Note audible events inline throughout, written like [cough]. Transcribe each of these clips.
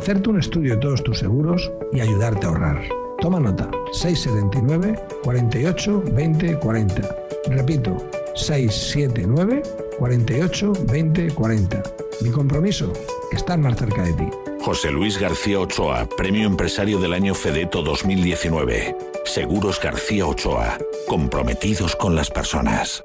hacerte un estudio de todos tus seguros y ayudarte a ahorrar. Toma nota, 679 48 20 40. Repito, 679 48 20 40. Mi compromiso, estar más cerca de ti. José Luis García Ochoa, Premio Empresario del Año Fedeto 2019. Seguros García Ochoa, comprometidos con las personas.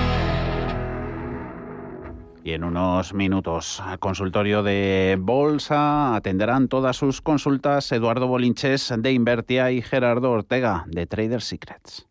Y en unos minutos, al consultorio de Bolsa, atenderán todas sus consultas Eduardo Bolinches de Invertia y Gerardo Ortega de Trader Secrets.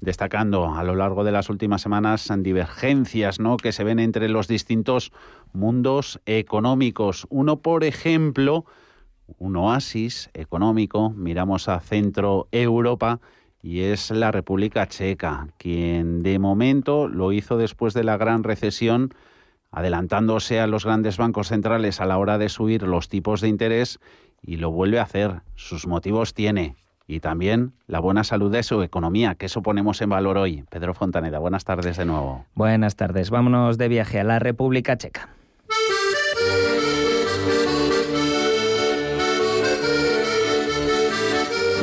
destacando a lo largo de las últimas semanas divergencias ¿no? que se ven entre los distintos mundos económicos. Uno, por ejemplo, un oasis económico, miramos a Centro Europa, y es la República Checa, quien de momento lo hizo después de la gran recesión, adelantándose a los grandes bancos centrales a la hora de subir los tipos de interés y lo vuelve a hacer. Sus motivos tiene y también la buena salud de su economía, que eso ponemos en valor hoy. Pedro Fontaneda, buenas tardes de nuevo. Buenas tardes, vámonos de viaje a la República Checa.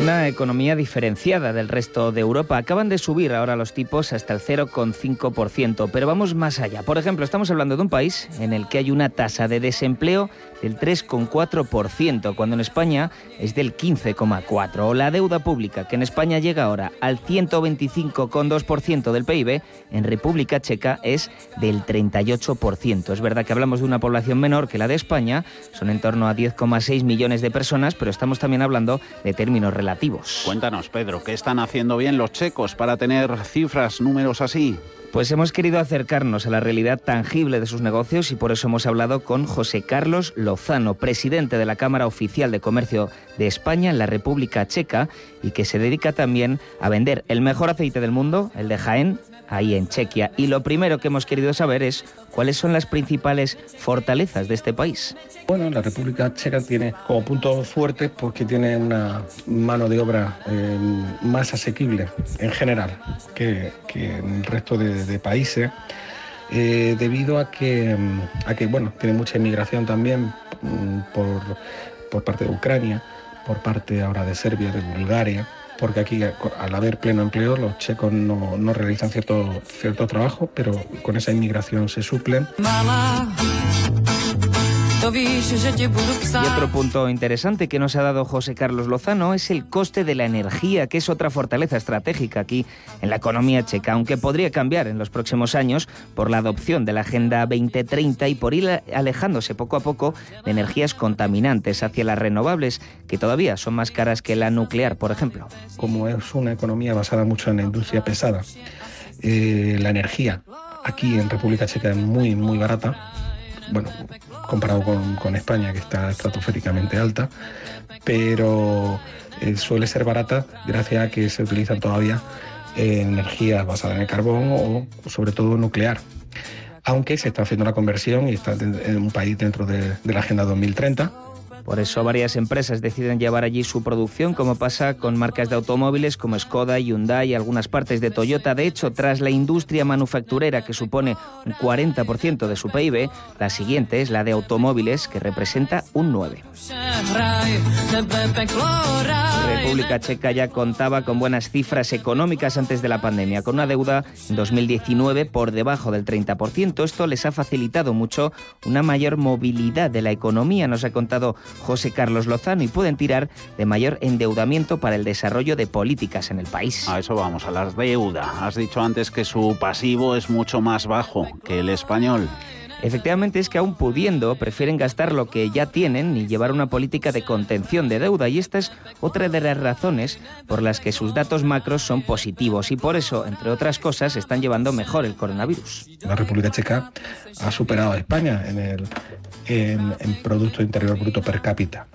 Una economía diferenciada del resto de Europa. Acaban de subir ahora los tipos hasta el 0,5%, pero vamos más allá. Por ejemplo, estamos hablando de un país en el que hay una tasa de desempleo del 3,4%, cuando en España es del 15,4%. O la deuda pública, que en España llega ahora al 125,2% del PIB, en República Checa es del 38%. Es verdad que hablamos de una población menor que la de España, son en torno a 10,6 millones de personas, pero estamos también hablando de términos relativos. Cuéntanos, Pedro, ¿qué están haciendo bien los checos para tener cifras, números así? Pues hemos querido acercarnos a la realidad tangible de sus negocios y por eso hemos hablado con José Carlos Lozano, presidente de la Cámara Oficial de Comercio de España en la República Checa y que se dedica también a vender el mejor aceite del mundo, el de Jaén, ahí en Chequia. Y lo primero que hemos querido saber es cuáles son las principales fortalezas de este país. Bueno, la República Checa tiene como punto fuerte porque tiene una mano de obra eh, más asequible en general que, en el resto de, países. Eh, debido a que, a que bueno, tiene mucha inmigración también mm, por, por parte de Ucrania, por parte ahora de Serbia, de Bulgaria, porque aquí al haber pleno empleo los checos no, no realizan cierto, cierto trabajo, pero con esa inmigración se suplen. Y otro punto interesante que nos ha dado José Carlos Lozano es el coste de la energía, que es otra fortaleza estratégica aquí en la economía checa, aunque podría cambiar en los próximos años por la adopción de la Agenda 2030 y por ir alejándose poco a poco de energías contaminantes hacia las renovables, que todavía son más caras que la nuclear, por ejemplo. Como es una economía basada mucho en la industria pesada, eh, la energía aquí en República Checa es muy, muy barata bueno, comparado con, España, que está estratosféricamente alta, pero eh, suele ser barata gracias a que se utilizan todavía eh, energías basadas en el carbón o sobre todo nuclear. Aunque se está haciendo la conversión y está en un país dentro de, la Agenda 2030, Por eso varias empresas deciden llevar allí su producción, como pasa con marcas de automóviles como Skoda, Hyundai y algunas partes de Toyota. De hecho, tras la industria manufacturera que supone un 40% de su PIB, la siguiente es la de automóviles, que representa un 9%. República Checa ya contaba con buenas cifras económicas antes de la pandemia, con una deuda en 2019 por debajo del 30%. Esto les ha facilitado mucho una mayor movilidad de la economía, nos ha contado José Carlos Lozano, y pueden tirar de mayor endeudamiento para el desarrollo de políticas en el país. A eso vamos, a la deuda. Has dicho antes que su pasivo es mucho más bajo que el español. Efectivamente es que aún pudiendo prefieren gastar lo que ya tienen y llevar una política de contención de deuda y esta es otra de las razones por las que sus datos macros son positivos y por eso, entre otras cosas, están llevando mejor el coronavirus. La República Checa ha superado a España en el en, Producto Interior Bruto per cápita.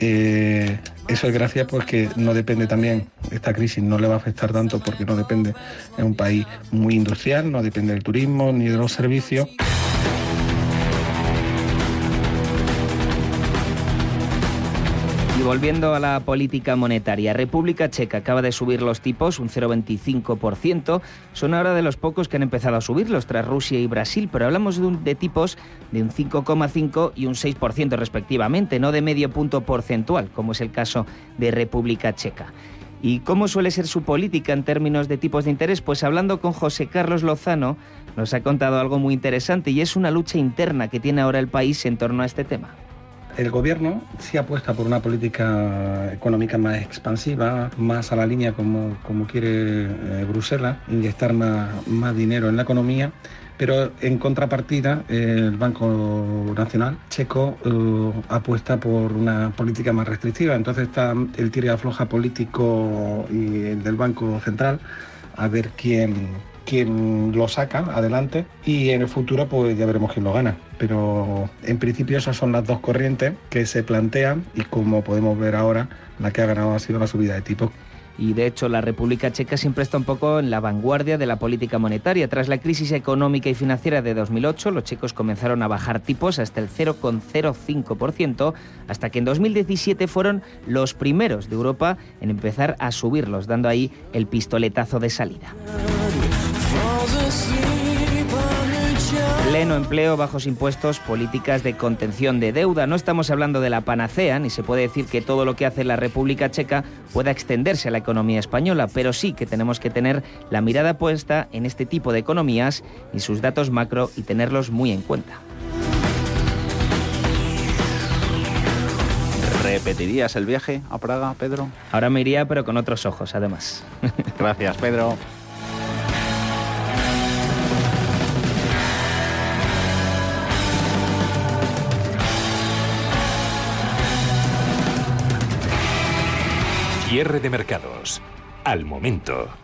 Eh, eso es gracias porque no depende también, esta crisis no le va a afectar tanto porque no depende, es un país muy industrial, no depende del turismo ni de los servicios. Volviendo a la política monetaria, República Checa acaba de subir los tipos un 0,25%. Son ahora de los pocos que han empezado a subirlos tras Rusia y Brasil, pero hablamos de, tipos de un 5,5 y un 6% respectivamente, no de medio punto porcentual, como es el caso de República Checa. ¿Y cómo suele ser su política en términos de tipos de interés? Pues hablando con José Carlos Lozano, nos ha contado algo muy interesante y es una lucha interna que tiene ahora el país en torno a este tema. El gobierno sí apuesta por una política económica más expansiva, más a la línea como, como quiere eh, Bruselas, inyectar más, más dinero en la economía, pero en contrapartida el Banco Nacional checo eh, apuesta por una política más restrictiva. Entonces está el tira afloja político y el del Banco Central a ver quién quien lo saca adelante y en el futuro pues ya veremos quién lo gana. Pero en principio esas son las dos corrientes que se plantean y como podemos ver ahora, la que ha ganado ha sido la subida de tipo y de hecho la República Checa siempre está un poco en la vanguardia de la política monetaria. Tras la crisis económica y financiera de 2008, los checos comenzaron a bajar tipos hasta el 0,05%, hasta que en 2017 fueron los primeros de Europa en empezar a subirlos, dando ahí el pistoletazo de salida. Pleno empleo, bajos impuestos, políticas de contención de deuda. No estamos hablando de la panacea, ni se puede decir que todo lo que hace la República Checa pueda extenderse a la economía española, pero sí que tenemos que tener la mirada puesta en este tipo de economías y sus datos macro y tenerlos muy en cuenta. ¿Repetirías el viaje a Praga, Pedro? Ahora me iría, pero con otros ojos, además. Gracias, Pedro. Cierre de mercados. Al momento.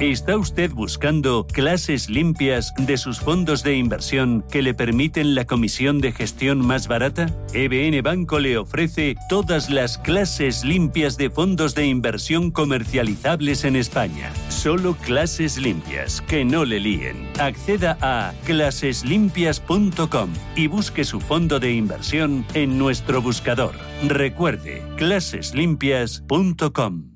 ¿Está usted buscando clases limpias de sus fondos de inversión que le permiten la comisión de gestión más barata? EBN Banco le ofrece todas las clases limpias de fondos de inversión comercializables en España. Solo clases limpias, que no le líen. Acceda a claseslimpias.com y busque su fondo de inversión en nuestro buscador. Recuerde, claseslimpias.com.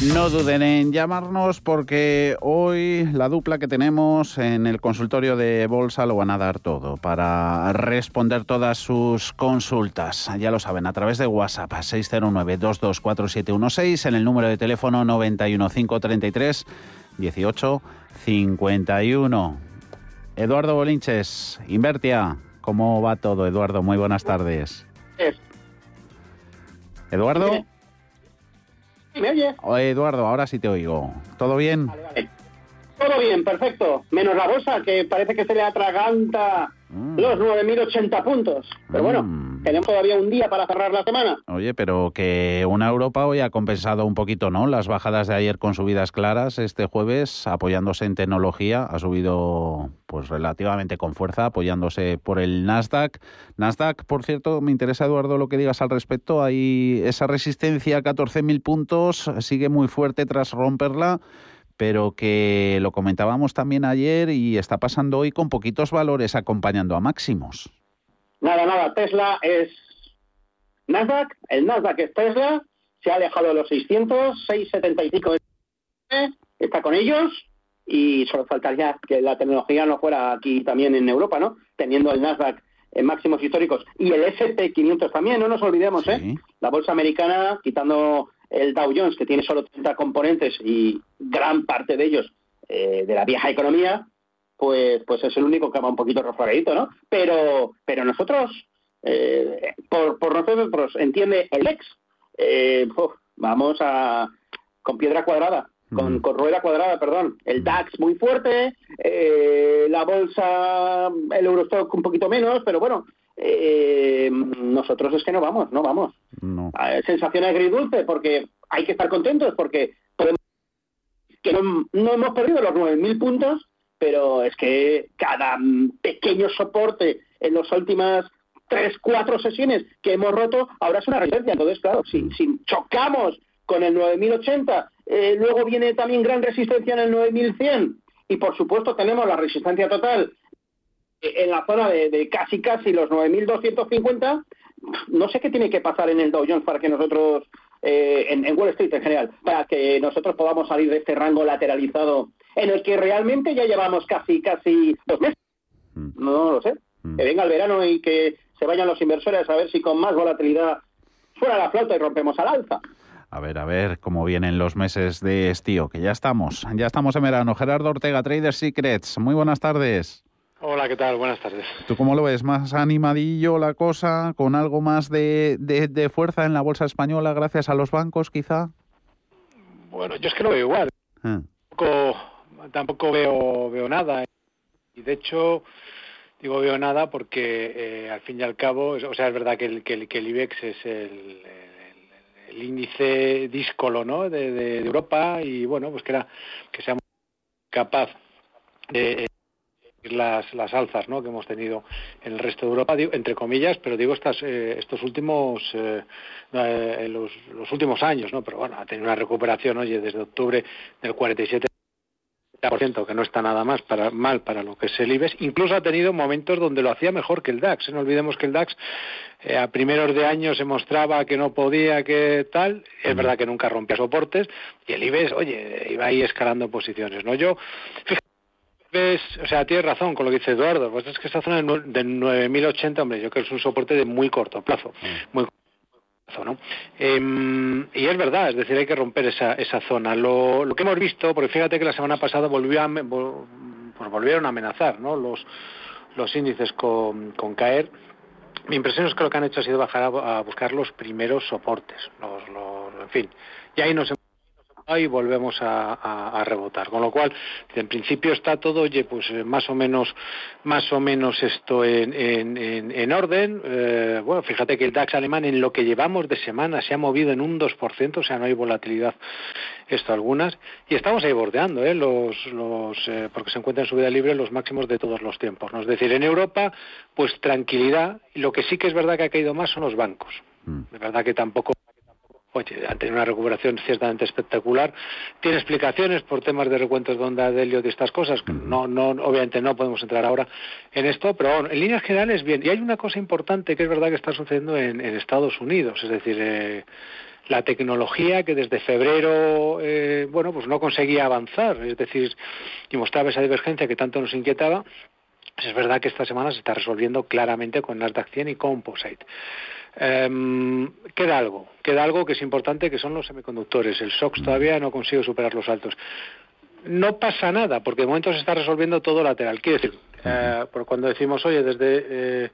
No duden en llamarnos porque hoy la dupla que tenemos en el consultorio de bolsa lo van a dar todo para responder todas sus consultas. Ya lo saben, a través de WhatsApp 609-224716 en el número de teléfono 91533 1851. Eduardo Bolinches, Invertia, ¿cómo va todo, Eduardo? Muy buenas tardes. Eduardo. ¿Me oye? Oye, Eduardo, ahora sí te oigo. ¿Todo bien? Todo bien, perfecto. Menos la bolsa, que parece que se le atraganta Mm. los 9.080 puntos. Pero bueno, tenemos todavía un día para cerrar la semana. Oye, pero que una Europa hoy ha compensado un poquito, ¿no? Las bajadas de ayer con subidas claras este jueves, apoyándose en tecnología, ha subido pues relativamente con fuerza, apoyándose por el Nasdaq. Nasdaq, por cierto, me interesa, Eduardo, lo que digas al respecto. Hay esa resistencia a 14.000 puntos, sigue muy fuerte tras romperla pero que lo comentábamos también ayer y está pasando hoy con poquitos valores acompañando a máximos. Nada, nada, Tesla es Nasdaq, el Nasdaq es Tesla, se ha alejado de los 600, 675 está con ellos y solo faltaría que la tecnología no fuera aquí también en Europa, ¿no? Teniendo el Nasdaq en máximos históricos y el S&P 500 también, no nos olvidemos, ¿eh? La bolsa americana, quitando el Dow Jones, que tiene solo 30 componentes y gran parte de ellos eh, de la vieja economía, pues, pues es el único que va un poquito refloradito, ¿no? Pero, pero nosotros, eh, por, por nosotros, entiende el ex, eh, vamos a con piedra cuadrada, con, con rueda cuadrada, perdón. El DAX muy fuerte, eh, la bolsa, el Eurostock un poquito menos, pero bueno, eh, nosotros es que no vamos, no vamos. No. Sensación agridulce porque hay que estar contentos porque podemos que no, no hemos perdido los 9.000 puntos, pero es que cada pequeño soporte en las últimas tres, cuatro sesiones que hemos roto, ahora es una resistencia. Entonces, claro, si, si chocamos con el 9080, eh, luego viene también gran resistencia en el 9100 y por supuesto tenemos la resistencia total en la zona de, casi casi los 9.250, no sé qué tiene que pasar en el Dow Jones para que nosotros, eh, en Wall Street en general, para que nosotros podamos salir de este rango lateralizado en el que realmente ya llevamos casi casi dos meses. No lo sé. Que venga el verano y que se vayan los inversores a ver si con más volatilidad fuera la flauta y rompemos al alza. A ver, a ver cómo vienen los meses de estío, que ya estamos, ya estamos en verano. Gerardo Ortega, Trader Secrets, muy buenas tardes. Hola, ¿qué tal? Buenas tardes. ¿Tú cómo lo ves? ¿Más animadillo la cosa? ¿Con algo más de, de, de fuerza en la bolsa española gracias a los bancos, quizá? Bueno, yo es que lo veo igual. Ah. Tampoco, tampoco veo, veo nada. Y de hecho, digo veo nada porque eh, al fin y al cabo, o sea, es verdad que el, que el, IBEX es el, índice díscolo ¿no? de, Europa y bueno, pues que era que seamos capaz de las, las alzas ¿no? que hemos tenido en el resto de Europa, entre comillas, pero digo estas, eh, estos últimos eh, eh, los, los, últimos años, ¿no? pero bueno, ha tenido una recuperación, oye, desde octubre del 47 que no está nada más para, mal para lo que es el IBEX, incluso ha tenido momentos donde lo hacía mejor que el DAX. No olvidemos que el DAX eh, a primeros de año se mostraba que no podía, que tal, es verdad que nunca rompía soportes, y el IBEX, oye, iba ahí escalando posiciones. ¿no? Yo, fíjate, o sea, tienes razón con lo que dice Eduardo, pues es que esa zona de 9.080, hombre, yo creo que es un soporte de muy corto plazo, muy ¿no? Em, y es verdad, es decir, hay que romper esa, esa zona. Lo, lo que hemos visto, porque fíjate que la semana pasada volvió a, pues volvieron a amenazar ¿no? los, los índices con, con caer. Mi impresión es que lo que han hecho ha sido bajar a, buscar los primeros soportes, los, los, en fin. Y ahí nos y volvemos a, rebotar. Con lo cual, en principio está todo, oye, pues eh, más o menos, más o menos esto en, en, orden. Eh, bueno, fíjate que el DAX alemán en lo que llevamos de semana se ha movido en un 2%, o sea, no hay volatilidad esto algunas, y estamos ahí bordeando, ¿eh? los, los, eh, porque se encuentra en subida libre los máximos de todos los tiempos. ¿no? Es decir, en Europa, pues tranquilidad, y lo que sí que es verdad que ha caído más son los bancos. Mm. De verdad que tampoco oye, han tenido una recuperación ciertamente espectacular. Tiene explicaciones por temas de recuentos de onda de helio de estas cosas. No, no, obviamente no podemos entrar ahora en esto, pero en líneas generales bien. Y hay una cosa importante que es verdad que está sucediendo en, Estados Unidos, es decir, eh, la tecnología que desde febrero, eh, bueno, pues no conseguía avanzar, es decir, y mostraba esa divergencia que tanto nos inquietaba. Es verdad que esta semana se está resolviendo claramente con Nasdaq 100 y Composite. Eh, queda algo, queda algo que es importante, que son los semiconductores. El SOX todavía no consigue superar los altos. No pasa nada, porque de momento se está resolviendo todo lateral. Quiere decir, eh, por cuando decimos, oye, desde eh,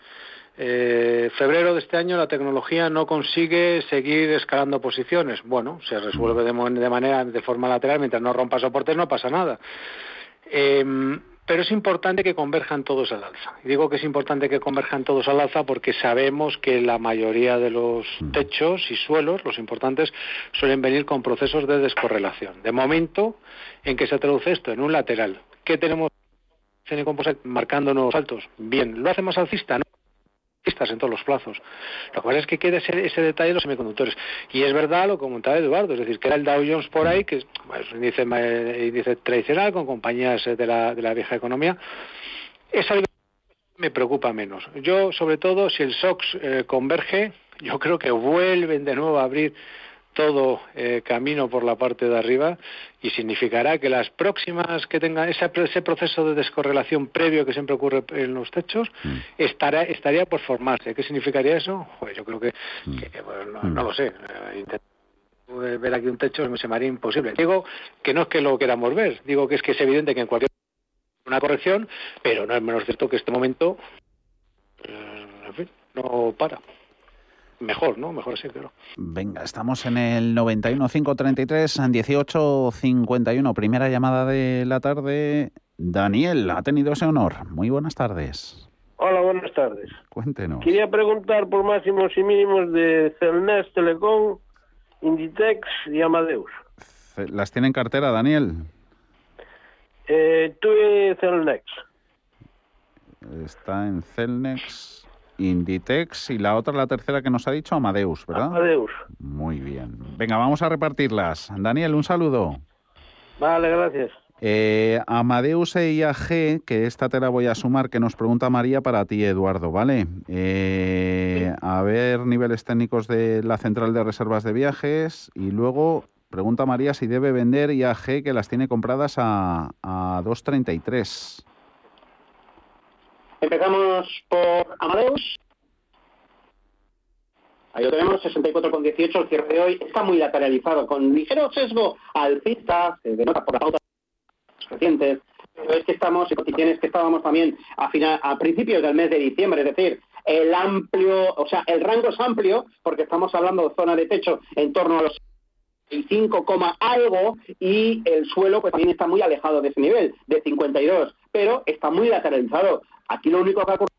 eh, febrero de este año la tecnología no consigue seguir escalando posiciones. Bueno, se resuelve de, de manera, de forma lateral, mientras no rompa soportes no pasa nada. Eh, pero es importante que converjan todos al alza. Y digo que es importante que converjan todos al alza porque sabemos que la mayoría de los techos y suelos, los importantes, suelen venir con procesos de descorrelación. De momento, en que se traduce esto en un lateral, ¿qué tenemos en Composite marcándonos altos? Bien, ¿lo hace más alcista? No en todos los plazos. Lo que pasa es que queda ese, ese, detalle de los semiconductores. Y es verdad lo que comentaba Eduardo, es decir, que era el Dow Jones por ahí, que es un índice, índice tradicional con compañías de la, de la vieja economía. Es algo que me preocupa menos. Yo, sobre todo, si el SOX eh, converge, yo creo que vuelven de nuevo a abrir todo eh, camino por la parte de arriba y significará que las próximas que tengan ese, ese proceso de descorrelación previo que siempre ocurre en los techos mm. estará, estaría por formarse. ¿Qué significaría eso? Pues yo creo que, mm. no, lo sé. Eh, ver aquí un techo se me haría imposible. Digo que no es que lo queramos ver, digo que es que es evidente que en cualquier una corrección, pero no es menos cierto que este momento, eh, en fin, no para mejor, ¿no? Mejor así, claro. Venga, estamos en el 91 533 18 51. Primera llamada de la tarde. Daniel, ha tenido ese honor. Muy buenas tardes. Hola, buenas tardes. Cuéntenos. Quería preguntar por máximos y mínimos de Celnes, Telecom, Inditex y Amadeus. ¿Las tiene en cartera, Daniel? Eh, tuve Celnex. Está en Celnex. Inditex y la otra, la tercera que nos ha dicho, Amadeus, ¿verdad? Amadeus. Muy bien. Venga, vamos a repartirlas. Daniel, un saludo. Vale, gracias. Eh, Amadeus e IAG, que esta te la voy a sumar, que nos pregunta María para ti, Eduardo, ¿vale? Eh, a ver niveles técnicos de la central de reservas de viajes y luego pregunta María si debe vender IAG, que las tiene compradas a, a 2.33. Empezamos por Amadeus. Ahí lo tenemos, 64,18 el cierre de hoy. Está muy lateralizado, con ligero sesgo alcista, se denota por las pautas recientes. Pero es que estamos en condiciones que estábamos también a, final, a principios del mes de diciembre, es decir, el amplio, o sea, el rango es amplio, porque estamos hablando de zona de techo en torno a los 5, algo y el suelo pues también está muy alejado de ese nivel, de 52, pero está muy lateralizado. Aquí lo único que ha ocurrido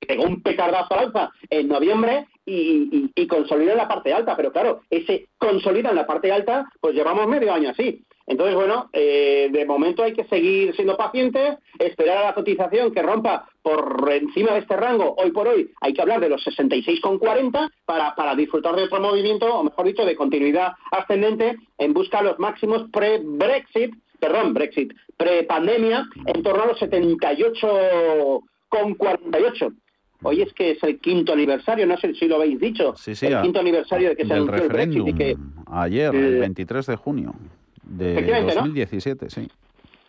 que pegó un petardazo al alza en noviembre y, y, consolida en la parte alta, pero claro, ese consolida en la parte alta, pues llevamos medio año así. Entonces, bueno, eh, de momento hay que seguir siendo pacientes, esperar a la cotización que rompa por encima de este rango. Hoy por hoy hay que hablar de los 66,40 para, para disfrutar de otro movimiento, o mejor dicho, de continuidad ascendente en busca de los máximos pre-Brexit perdón, Brexit, pre-pandemia, en torno a los 78,48. Hoy es que es el quinto aniversario, no sé si lo habéis dicho, Sí, sí, el a- quinto aniversario de que se anunció el Brexit referéndum y que ayer, el Eh, 23 de junio de efectivamente, ¿no? 2017, sí.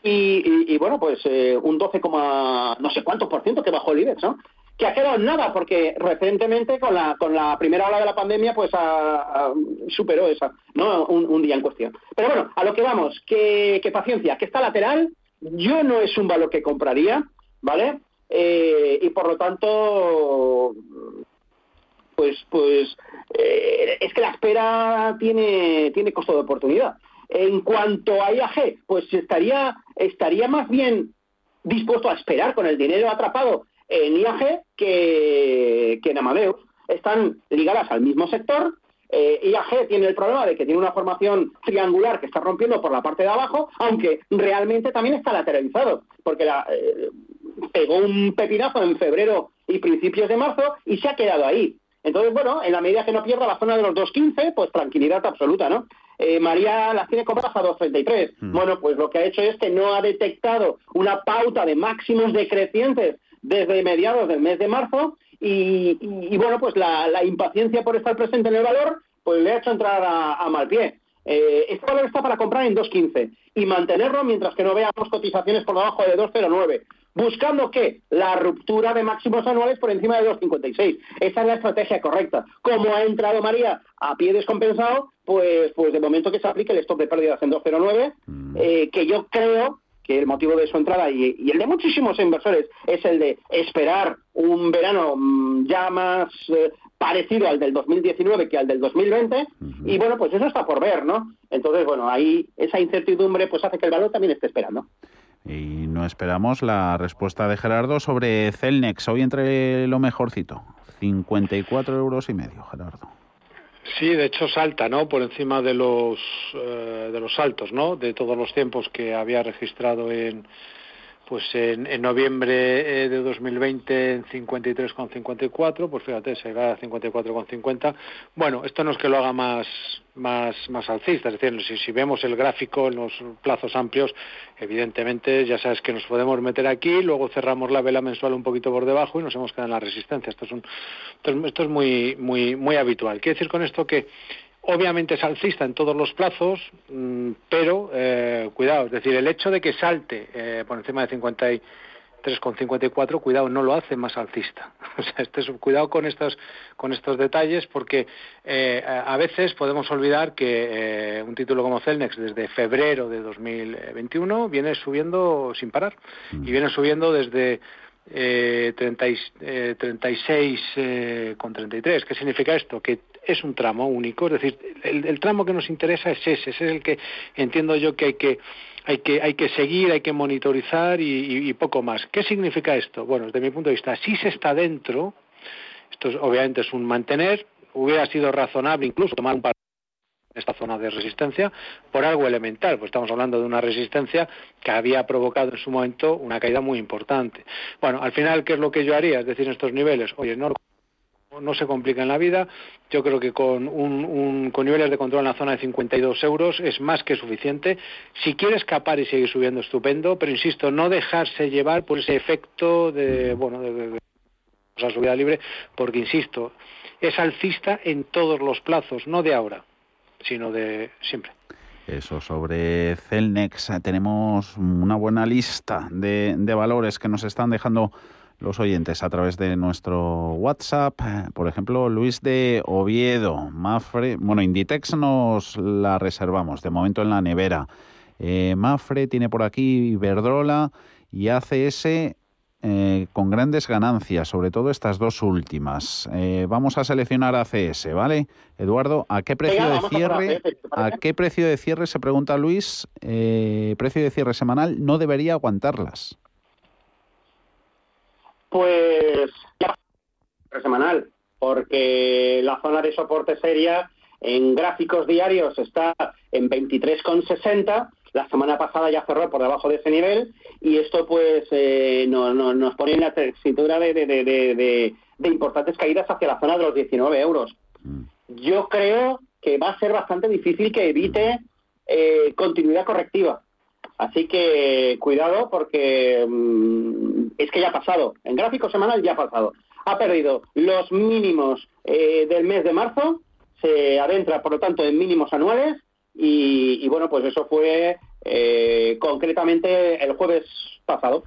Y, y- bueno, pues eh, un 12, coma no sé cuántos por ciento que bajó el IBEX, ¿no? Que ha quedado nada, porque recientemente con la, con la primera ola de la pandemia, pues superó esa, ¿no? Un, un día en cuestión. Pero bueno, a lo que vamos, que, que paciencia, que está lateral, yo no es un valor que compraría, ¿vale? Eh, y por lo tanto, pues, pues eh, es que la espera tiene, tiene costo de oportunidad. En cuanto a IAG, pues estaría, estaría más bien dispuesto a esperar con el dinero atrapado en IAG que, en Amadeus. Están ligadas al mismo sector. Eh, IAG tiene el problema de que tiene una formación triangular que está rompiendo por la parte de abajo, aunque realmente también está lateralizado, porque la, eh, pegó un pepinazo en febrero y principios de marzo y se ha quedado ahí. Entonces, bueno, en la medida que no pierda la zona de los 2.15, pues tranquilidad absoluta, ¿no? Eh, María las tiene compradas a 2.33. Bueno, pues lo que ha hecho es que no ha detectado una pauta de máximos decrecientes desde mediados del mes de marzo y, y- y, bueno, pues la, la impaciencia por estar presente en el valor, pues le ha hecho entrar a, a mal pie. Eh, este valor está para comprar en 2.15 y mantenerlo mientras que no veamos cotizaciones por debajo de 2.09. Buscando que la ruptura de máximos anuales por encima de 2.56. Esa es la estrategia correcta. Como ha entrado María a pie descompensado, pues, pues de momento que se aplique el stop de pérdidas en 2.09, eh, que yo creo que el motivo de su entrada y, y el de muchísimos inversores es el de esperar un verano mm, ya más eh, parecido al del 2019 que al del 2020 y bueno pues eso está por ver no entonces bueno ahí esa incertidumbre pues hace que el valor también esté esperando Y no esperamos la respuesta de Gerardo sobre Celnex. Hoy entre lo mejorcito. 54 euros y medio, Gerardo. Sí, de hecho salta, ¿no? Por encima de los eh, de los saltos, ¿no? De todos los tiempos que había registrado en pues en, en noviembre eh, de 2020 en 53,54, pues fíjate, se va a 54,50. Bueno, esto no es que lo haga más más más alcista, es decir, si, si vemos el gráfico en los plazos amplios, evidentemente ya sabes que nos podemos meter aquí, luego cerramos la vela mensual un poquito por debajo y nos hemos quedado en la resistencia. Esto es un esto es, muy muy muy habitual. Quiere decir con esto que obviamente es alcista en todos los plazos, mm, pero eh, cuidado, es decir, el hecho de que salte eh, por encima de 53,54, cuidado, no lo hace más alcista. [laughs] O sea, este es, cuidado con estos, con estos detalles porque eh, a a veces podemos olvidar que eh, un título como Celnex desde febrero de 2021 viene subiendo sin parar y viene subiendo desde eh, 30 y- eh, 36 eh, con 33. ¿Qué significa esto? Que es un tramo único, es decir, el, el tramo que nos interesa es ese, ese es el que entiendo yo que hay que hay que hay que seguir, hay que monitorizar y, y- y poco más. ¿Qué significa esto? Bueno, desde mi punto de vista, si se está dentro, esto es- obviamente es un mantener, hubiera sido razonable incluso tomar un par esta zona de resistencia por algo elemental, pues estamos hablando de una resistencia que había provocado en su momento una caída muy importante. Bueno, al final, ¿qué es lo que yo haría? Es decir, en estos niveles, oye, no, no se complica en la vida, yo creo que con, un, un- con niveles de control en la zona de 52 euros es más que suficiente. Si quiere escapar y seguir subiendo, estupendo, pero insisto, no dejarse llevar por ese efecto de, bueno, de, de- de esa subida libre, porque insisto, es alcista en todos los plazos, no de ahora sino de siempre. Eso sobre Celnex. Tenemos una buena lista de, de valores que nos están dejando los oyentes a través de nuestro WhatsApp. Por ejemplo, Luis de Oviedo, Mafre. Bueno, Inditex nos la reservamos de momento en la nevera. Eh, Mafre tiene por aquí Iberdrola y ACS eh, con grandes ganancias, sobre todo estas dos últimas. Eh, vamos a seleccionar ACS, ¿vale? Eduardo, ¿a qué precio Venga, de a cierre? ACS, ¿te ¿A qué precio de cierre se pregunta Luis? Eh, precio de cierre semanal no debería aguantarlas. Pues ya semanal, porque la zona de soporte seria en gráficos diarios está en 23,60. La semana pasada ya cerró por debajo de ese nivel y esto pues eh, no- no- nos pone en la tesitura de, de- de- de- importantes caídas hacia la zona de los 19 euros. Yo creo que va a ser bastante difícil que evite eh, continuidad correctiva. Así que cuidado porque mm, es que ya ha pasado. En gráfico semanal ya ha pasado. Ha perdido los mínimos eh, del mes de marzo, se adentra por lo tanto en mínimos anuales y, bueno, pues eso fue eh, concretamente el jueves pasado.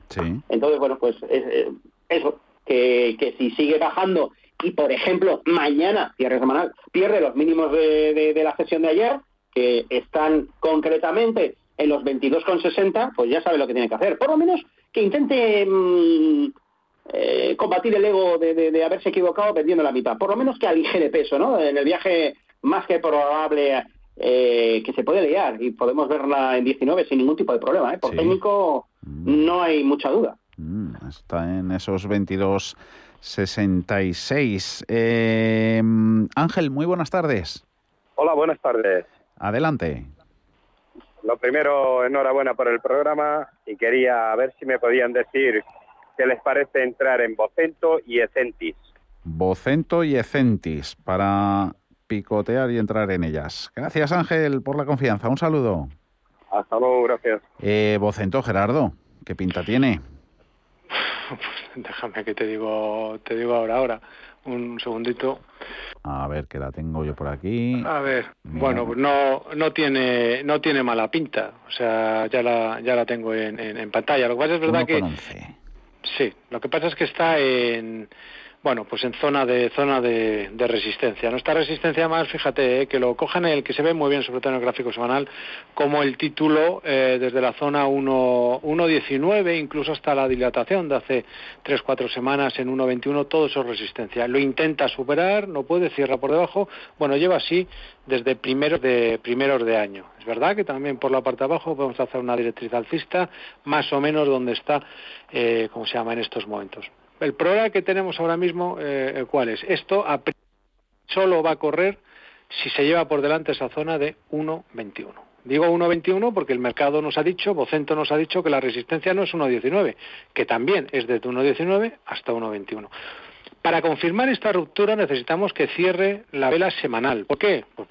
Entonces, bueno, pues eh, eso, que, que si sigue bajando y, por ejemplo, mañana, cierre semanal, pierde los mínimos de, la sesión de ayer, que están concretamente en los 22,60, pues ya sabe lo que tiene que hacer. Por lo menos que intente mm, eh, combatir el ego de, haberse equivocado vendiendo la mitad. Por lo menos que aligere peso, ¿no? En el viaje más que probable eh, que se puede liar y podemos verla en 19 sin ningún tipo de problema. ¿eh? Por técnico mm. no hay mucha duda. Mm, está en esos 22 66. Eh, Ángel, muy buenas tardes. Hola, buenas tardes. Adelante. Lo primero, enhorabuena por el programa y quería ver si me podían decir qué les parece entrar en Vocento y Ecentis. Vocento y Ecentis para picotear y entrar en ellas. Gracias Ángel por la confianza. Un saludo. Hasta luego, gracias. Eh, Vocento, Gerardo, ¿qué pinta tiene? [laughs] déjame que te digo, te digo ahora, ahora. Un segundito. A ver, que la tengo yo por aquí. A ver, bueno, pues no, no tiene, no tiene mala pinta. O sea, ya la, ya la tengo en, en, pantalla. Lo que pasa es verdad que. Sí, lo que pasa es que está en bueno, pues en zona de zona de, resistencia. Nuestra resistencia más, fíjate, eh, que lo cojan el que se ve muy bien, sobre todo en el gráfico semanal, como el título eh, desde la zona 1.19, incluso hasta la dilatación de hace 3-4 semanas en 1.21, todo eso es resistencia. Lo intenta superar, no puede, cierra por debajo, bueno, lleva así desde primeros de, primeros de año. Es verdad que también por la parte de abajo podemos hacer una directriz alcista, más o menos donde está, eh, como se llama en estos momentos. El problema que tenemos ahora mismo, eh, ¿cuál es? Esto solo va a correr si se lleva por delante esa zona de 1.21. Digo 1.21 porque el mercado nos ha dicho, Vocento nos ha dicho que la resistencia no es 1.19, que también es desde 1.19 hasta 1.21. Para confirmar esta ruptura necesitamos que cierre la vela semanal. ¿Por qué? Pues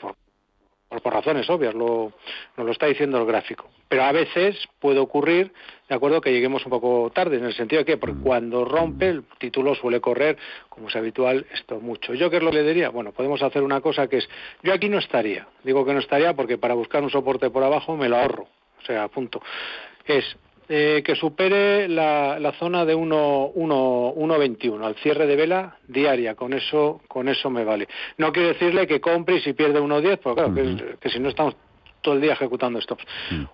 por, por, razones obvias, lo, nos lo está diciendo el gráfico. Pero a veces puede ocurrir, de acuerdo, que lleguemos un poco tarde, en el sentido de que porque cuando rompe el título suele correr, como es habitual, esto mucho. ¿Yo qué es lo que le diría? Bueno, podemos hacer una cosa que es, yo aquí no estaría, digo que no estaría porque para buscar un soporte por abajo me lo ahorro, o sea, punto. Es eh, que supere la, la zona de 1.21 al cierre de vela diaria. Con eso, con eso me vale. No quiero decirle que compre y si pierde 1.10, pues claro, que, si no estamos todo el día ejecutando stops.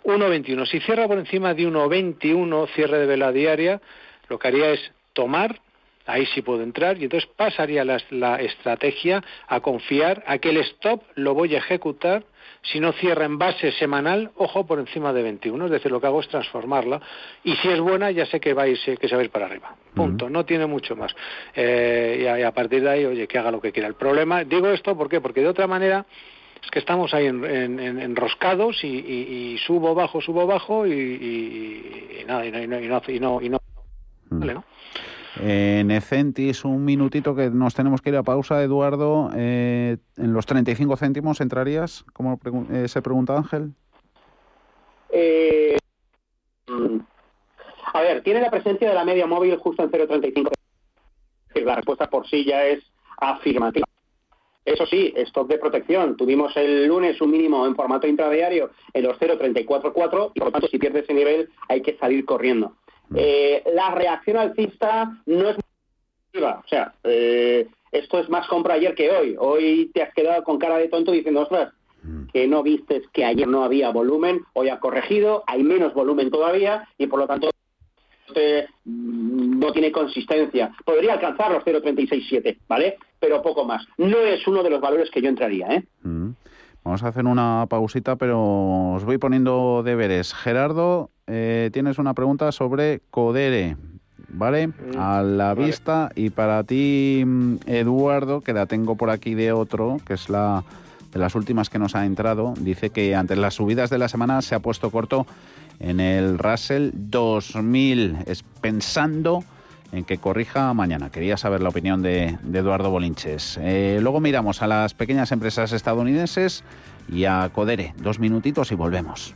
1.21. Mm. Si cierra por encima de 1.21, cierre de vela diaria, lo que haría es tomar, ahí sí puedo entrar, y entonces pasaría la, la estrategia a confiar a que el stop lo voy a ejecutar si no cierra en base semanal, ojo por encima de 21. Es decir, lo que hago es transformarla. Y si es buena, ya sé que va a ir, que se va a ir para arriba. Punto. No tiene mucho más. Eh, y, a, partir de ahí, oye, que haga lo que quiera. El problema, digo esto, ¿por qué? Porque de otra manera es que estamos ahí en, enroscados y, subo, bajo, subo, bajo y, nada, y no, y no, y no, y no, vale, ¿no? En Ecentis, un minutito que nos tenemos que ir a pausa, Eduardo. Eh, ¿En los 35 céntimos entrarías? como eh, se pregunta Ángel? Eh, a ver, tiene la presencia de la media móvil justo en 0,35. La respuesta por sí ya es afirmativa. Eso sí, stock de protección. Tuvimos el lunes un mínimo en formato intradiario en los 0,344 y por lo tanto si pierde ese nivel hay que salir corriendo. Eh, la reacción alcista no es o sea, eh, esto es más compra ayer que hoy. Hoy te has quedado con cara de tonto diciendo, ostras, que no vistes que ayer no había volumen, hoy ha corregido, hay menos volumen todavía y por lo tanto mm, no tiene consistencia. Podría alcanzar los 0.367, ¿vale? Pero poco más. No es uno de los valores que yo entraría, ¿eh? Vamos a hacer una pausita, pero os voy poniendo deberes. Gerardo, eh, tienes una pregunta sobre Codere, ¿vale? Mm, a la vista. Y para ti, mm, Eduardo, que la tengo por aquí de otro, que es la de las últimas que nos ha entrado, dice que ante las subidas de la semana se ha puesto corto en el Russell 2000, es pensando en que corrija mañana. Quería saber la opinión de, Eduardo Bolinches. Eh, luego miramos a las pequeñas empresas estadounidenses y a Codere. Dos minutitos y volvemos.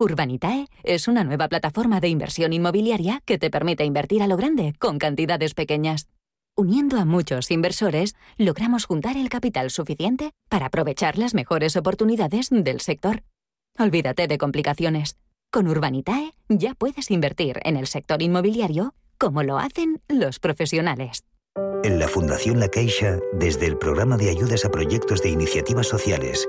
Urbanitae es una nueva plataforma de inversión inmobiliaria que te permite invertir a lo grande con cantidades pequeñas. Uniendo a muchos inversores, logramos juntar el capital suficiente para aprovechar las mejores oportunidades del sector. Olvídate de complicaciones. Con Urbanitae ya puedes invertir en el sector inmobiliario como lo hacen los profesionales. En la Fundación La Caixa, desde el programa de ayudas a proyectos de iniciativas sociales,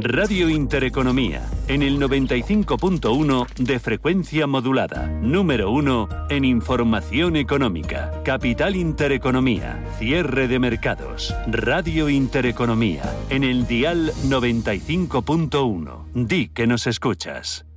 Radio Intereconomía, en el 95.1 de frecuencia modulada. Número 1 en información económica. Capital Intereconomía, cierre de mercados. Radio Intereconomía, en el dial 95.1. Di que nos escuchas.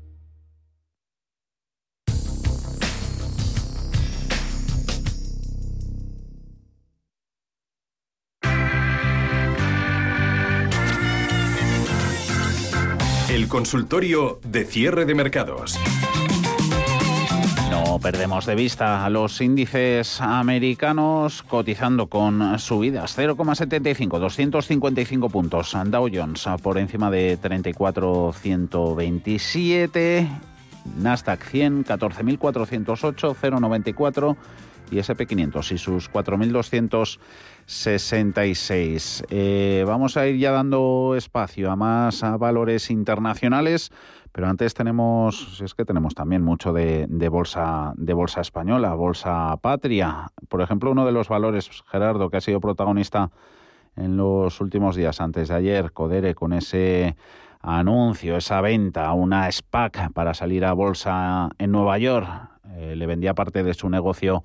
El consultorio de cierre de mercados. No perdemos de vista a los índices americanos cotizando con subidas 0,75, 255 puntos. Dow Jones por encima de 34,127. Nasdaq 100, 14.408, 0,94 y SP500 y sus 4.266. Eh, vamos a ir ya dando espacio a más valores internacionales, pero antes tenemos, es que tenemos también mucho de, bolsa, de bolsa española, bolsa patria. Por ejemplo, uno de los valores, Gerardo, que ha sido protagonista en los últimos días, antes de ayer, Codere, con ese anuncio, esa venta, una SPAC para salir a bolsa en Nueva York. Eh, le vendía parte de su negocio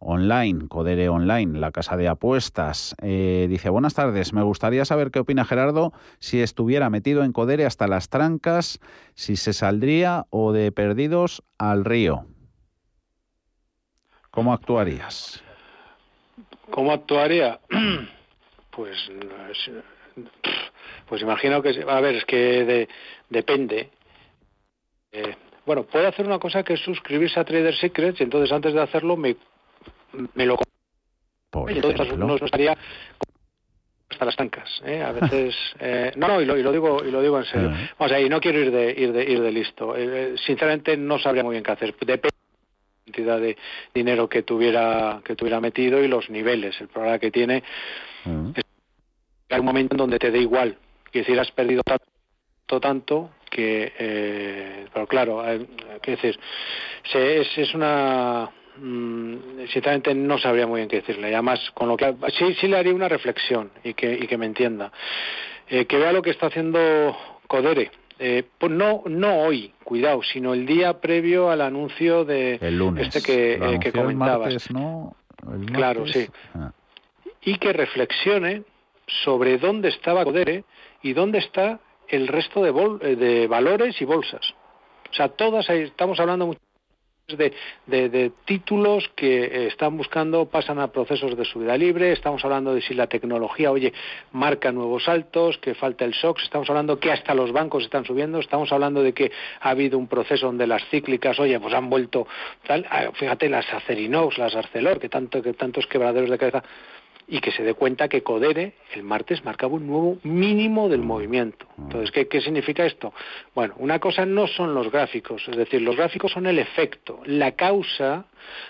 online, Codere Online, la casa de apuestas. Eh, dice, buenas tardes, me gustaría saber qué opina Gerardo si estuviera metido en Codere hasta las trancas, si se saldría o de perdidos al río. ¿Cómo actuarías? ¿Cómo actuaría? [clears throat] Pues, pues imagino que, a ver, es que depende. Eh, bueno, puedo hacer una cosa que es suscribirse a Trader Secrets y entonces antes de hacerlo me me lo Por entonces no, estaría hasta las tancas ¿eh? a veces [laughs] eh, no no y lo, y lo, digo y lo digo en serio. O sea y no quiero ir de ir de ir de listo. Eh, sinceramente no sabría muy bien qué hacer. Depende de la cantidad de dinero que tuviera que tuviera metido y los niveles. El problema que tiene es que hay un momento en donde te da igual. Que si has perdido tanto tanto que eh, pero claro qué decir se, es, es una sinceramente no sabría muy bien qué decirle. además, con lo que sí, sí le haría una reflexión y que, y que me entienda. Eh, que vea lo que está haciendo Codere. Eh, pues no, no hoy, cuidado, sino el día previo al anuncio de este que, eh, que comentabas. ¿no? claro, sí. Ah. Y que reflexione sobre dónde estaba Codere y dónde está el resto de, de valores y bolsas. O sea, todas estamos hablando mucho de, títulos que eh, están buscando, pasan a procesos de subida libre, estamos hablando de si la tecnología, oye, marca nuevos saltos, que falta el SOX, estamos hablando que hasta los bancos están subiendo, estamos hablando de que ha habido un proceso donde las cíclicas, oye, pues han vuelto tal, ah, fíjate las Acerinox, las Arcelor, que tanto que tantos quebraderos de cabeza y que se dé cuenta que Codere el martes marcaba un nuevo mínimo del movimiento. Entonces, ¿qué, ¿qué, significa esto? Bueno, una cosa no son los gráficos, es decir, los gráficos son el efecto. La causa,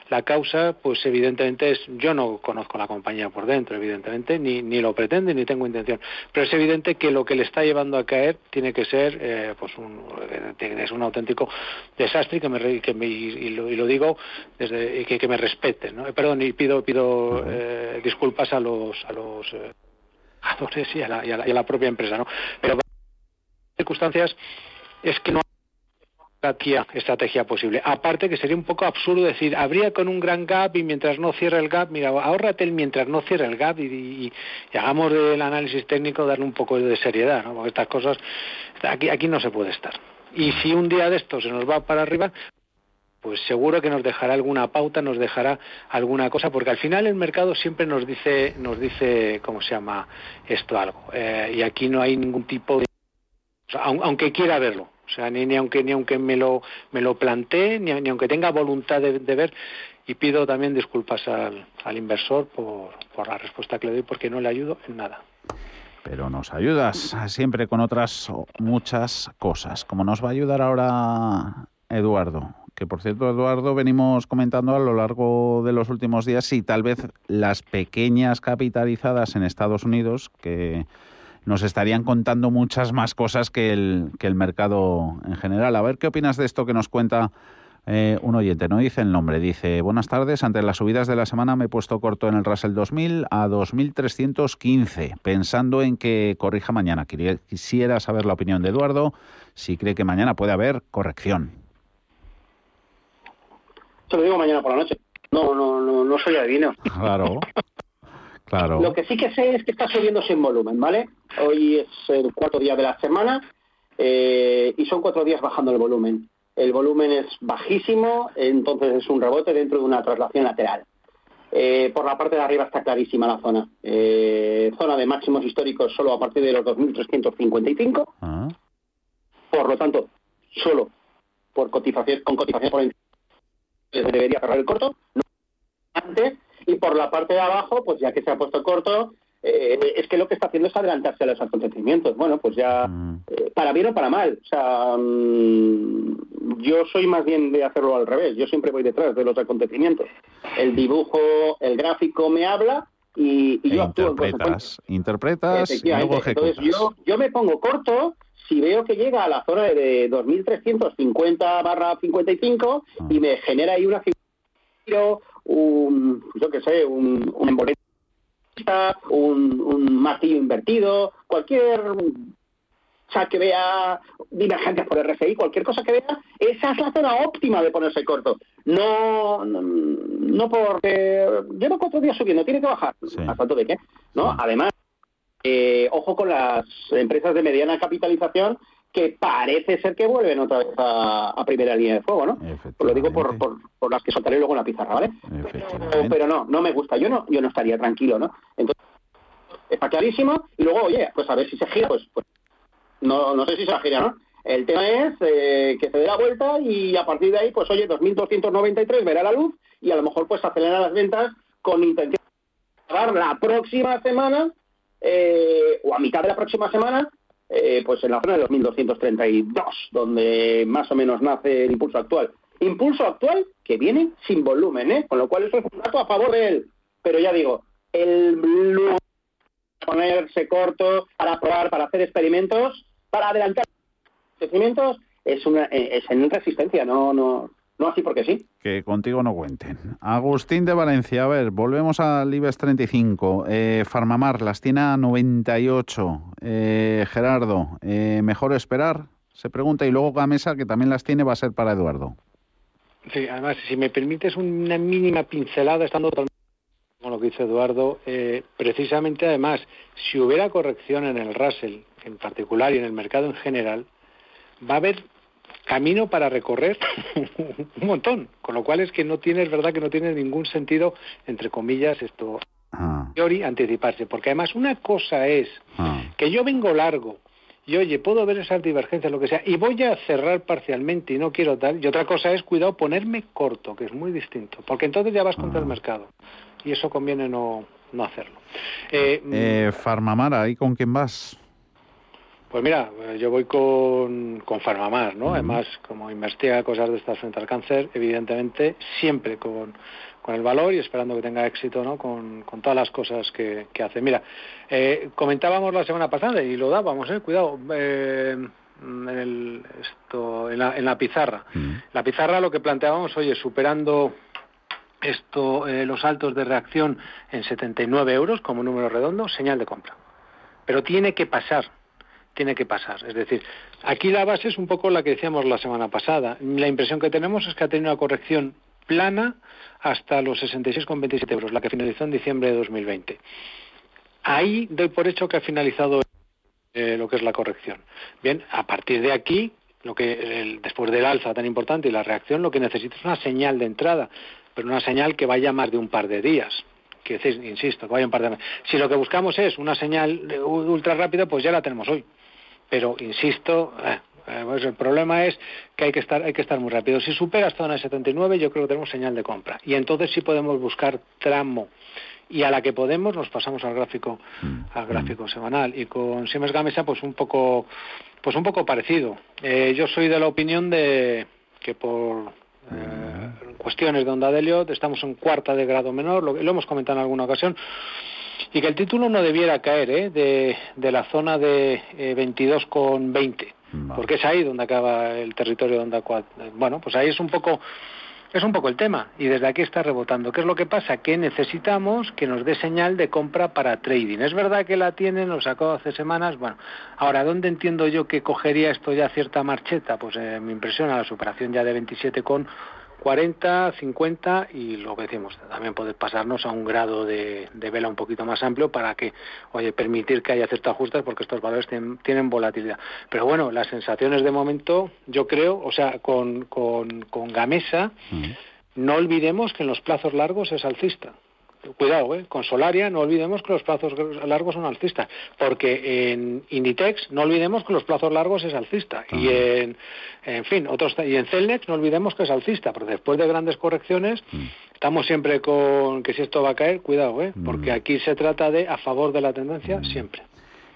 la causa, pues evidentemente es, yo no conozco la compañía por dentro, evidentemente, ni, ni lo pretende, ni tengo intención, pero es evidente que lo que le está llevando a caer tiene que ser, eh, pues un, es un auténtico desastre y que me, que me y, lo, y, lo, digo desde que, que me respeten, ¿no? Perdón, y pido, pido eh, disculpas a los, a los eh, y a, la, y, a la, y a la propia empresa, ¿no? Pero circunstancias es que no estrategia posible. Aparte que sería un poco absurdo decir, habría con un gran gap y mientras no cierre el gap, mira, ahórrate el mientras no cierre el gap y, y, hagamos del análisis técnico darle un poco de seriedad, ¿no? Porque estas cosas, aquí, aquí no se puede estar. Y si un día de esto se nos va para arriba, pues seguro que nos dejará alguna pauta, nos dejará alguna cosa, porque al final el mercado siempre nos dice, nos dice, ¿cómo se llama esto algo? Eh, y aquí no hay ningún tipo de, aunque quiera verlo, o sea, ni, ni aunque ni aunque me lo me lo plantee, ni, ni aunque tenga voluntad de, ver, y pido también disculpas al, al inversor por, por la respuesta que le doy, porque no le ayudo en nada. Pero nos ayudas siempre con otras muchas cosas, como nos va a ayudar ahora Eduardo que por cierto, Eduardo, venimos comentando a lo largo de los últimos días si tal vez las pequeñas capitalizadas en Estados Unidos, que nos estarían contando muchas más cosas que el, que el mercado en general. A ver qué opinas de esto que nos cuenta eh, un oyente, no dice el nombre, dice, buenas tardes, ante las subidas de la semana me he puesto corto en el Russell 2000 a 2315, pensando en que corrija mañana. Quisiera saber la opinión de Eduardo, si cree que mañana puede haber corrección. Te lo digo mañana por la noche. No, no, no, no soy adivino. Claro. [laughs] Claro. Lo que sí que sé es que está subiendo sin volumen, ¿vale? Hoy es el cuarto día de la semana eh, y son cuatro días bajando el volumen. El volumen es bajísimo, entonces es un rebote dentro de una traslación lateral. Eh, por la parte de arriba está clarísima la zona. Eh, zona de máximos históricos solo a partir de los 2.355. Ah. Por lo tanto, solo por cotización, con cotización por encima debería cerrar el corto, no antes, y por la parte de abajo, pues ya que se ha puesto corto, eh, es que lo que está haciendo es adelantarse a los acontecimientos. Bueno, pues ya, mm. eh, para bien o para mal. O sea, mmm, yo soy más bien de hacerlo al revés. Yo siempre voy detrás de los acontecimientos. El dibujo, el gráfico me habla y, y yo actúo en Interpretas y luego Entonces yo, yo me pongo corto si veo que llega a la zona de 2.350 barra 55 ah. y me genera ahí una un, yo qué sé, un, un un, un martillo invertido, cualquier sea, que vea divergencias por RSI, cualquier cosa que vea, esa es la zona óptima de ponerse corto. No, no, no porque llevo cuatro días subiendo, tiene que bajar. Sí. ¿A cuánto de qué? ¿No? Sí. Además, eh, ojo con las empresas de mediana capitalización que parece ser que vuelven otra vez a, a primera línea de fuego, ¿no? Lo digo por, por, por, las que soltaré luego en la pizarra, ¿vale? Pero, pero, no, no me gusta. Yo no, yo no estaría tranquilo, ¿no? Entonces, está clarísimo. Y luego, oye, pues a ver si se gira, pues, pues no, no sé si se gira, ¿no? El tema es eh, que se dé la vuelta y a partir de ahí, pues oye, 2.293 verá la luz y a lo mejor pues acelera las ventas con intención de la próxima semana eh, o a mitad de la próxima semana, eh, pues en la zona de 2232, donde más o menos nace el impulso actual. Impulso actual que viene sin volumen, ¿eh? con lo cual eso es un dato a favor de él. Pero ya digo, el ponerse corto para probar, para hacer experimentos, para adelantar experimentos, es una es en resistencia, no no no así porque sí. Que contigo no cuenten. Agustín de Valencia, a ver, volvemos al IBEX 35. Eh, Farmamar las tiene a 98. Eh, Gerardo, eh, ¿mejor esperar? Se pregunta. Y luego Gamesa, que también las tiene, va a ser para Eduardo. Sí, además, si me permites una mínima pincelada, estando totalmente con lo que dice Eduardo, eh, precisamente además, si hubiera corrección en el Russell en particular y en el mercado en general, va a haber camino para recorrer [laughs] un montón, con lo cual es que no tiene, es verdad que no tiene ningún sentido, entre comillas, esto, ah. anticiparse, porque además una cosa es ah. que yo vengo largo y oye, puedo ver esas divergencias, lo que sea, y voy a cerrar parcialmente y no quiero tal, y otra cosa es, cuidado, ponerme corto, que es muy distinto, porque entonces ya vas contra ah. el mercado, y eso conviene no, no hacerlo. Eh, eh, Farmamara, ¿y con quién vas? Pues mira, yo voy con, con Farmamar, ¿no? Además, como investiga cosas de estas frente al cáncer, evidentemente siempre con, con el valor y esperando que tenga éxito, ¿no? Con, con todas las cosas que, que hace. Mira, eh, comentábamos la semana pasada y lo dábamos, ¿eh? Cuidado. Eh, en, el, esto, en, la, en la pizarra. La pizarra lo que planteábamos, oye, superando esto, eh, los altos de reacción en 79 euros como número redondo, señal de compra. Pero tiene que pasar, tiene que pasar. Es decir, aquí la base es un poco la que decíamos la semana pasada. La impresión que tenemos es que ha tenido una corrección plana hasta los 66,27 euros, la que finalizó en diciembre de 2020. Ahí doy por hecho que ha finalizado eh, lo que es la corrección. Bien, a partir de aquí, lo que el, después del alza tan importante y la reacción, lo que necesita es una señal de entrada, pero una señal que vaya más de un par de días. Que insisto, que vaya un par de Si lo que buscamos es una señal ultra rápida, pues ya la tenemos hoy. Pero insisto, eh, eh, pues el problema es que hay que estar hay que estar muy rápido. Si supera zona de 79, yo creo que tenemos señal de compra. Y entonces sí podemos buscar tramo. Y a la que podemos nos pasamos al gráfico al gráfico semanal. Y con Siemens Gamesa pues un poco pues un poco parecido. Eh, yo soy de la opinión de que por eh, cuestiones de onda de Elliot estamos en cuarta de grado menor lo, lo hemos comentado en alguna ocasión y que el título no debiera caer ¿eh? de, de la zona de eh, 22,20 porque es ahí donde acaba el territorio de onda 4 bueno pues ahí es un poco es un poco el tema y desde aquí está rebotando. ¿Qué es lo que pasa? Que necesitamos que nos dé señal de compra para trading. Es verdad que la tienen, lo sacó hace semanas. Bueno, ahora, ¿dónde entiendo yo que cogería esto ya cierta marcheta? Pues eh, me impresiona la superación ya de 27 con 40, 50 y lo que decimos, también poder pasarnos a un grado de, de, vela un poquito más amplio para que, oye, permitir que haya ciertos ajustes porque estos valores tienen, tienen volatilidad. Pero bueno, las sensaciones de momento, yo creo, o sea, con, con, con Gamesa, no olvidemos que en los plazos largos es alcista cuidado, ¿eh? con Solaria no olvidemos que los plazos largos son alcistas, porque en Inditex no olvidemos que los plazos largos es alcista, y en, en fin, otros y en Celnex no olvidemos que es alcista, porque después de grandes correcciones estamos siempre con que si esto va a caer, cuidado, ¿eh? porque aquí se trata de a favor de la tendencia siempre.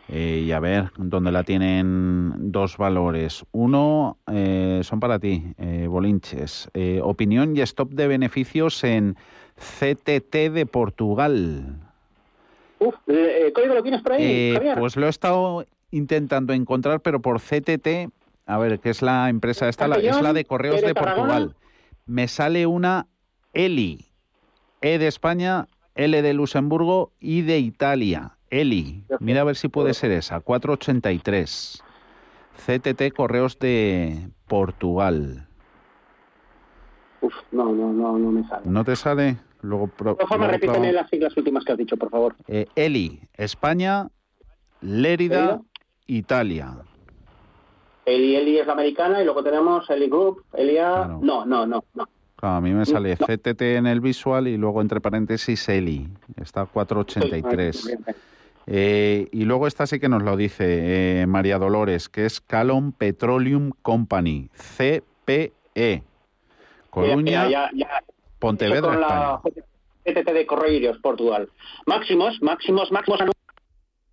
Eh, y a ver, donde la tienen dos valores. Uno eh, son para ti, eh, Bolinches. Eh, opinión y stop de beneficios en CTT de Portugal. Uf, ¿el código lo tienes por ahí? Eh, pues lo he estado intentando encontrar, pero por CTT, a ver, que es la empresa esta, la, es la de Correos de, de Portugal. Me sale una ELI, E de España, L de Luxemburgo y de Italia. ELI, mira a ver si puede ser esa, 483. CTT Correos de Portugal. Uf, no, no, no, no me sale. ¿No te sale? Luego pro, por favor, repíteme las siglas últimas que has dicho, por favor. Eh, ELI, España, Lérida, ¿Lérida? Italia. Eli, Eli es la americana y luego tenemos Eli Group, Elia... Claro. No, no, no, no. Claro, a mí me sale no. CTT en el visual y luego entre paréntesis Eli. Está 483. Sí, eh, y luego esta sí que nos lo dice eh, María Dolores, que es Calon Petroleum Company, CPE. Coruña, ya, ya, ya. Pontevedra, con la CTT de Correios, Portugal. Máximos, máximos, máximos.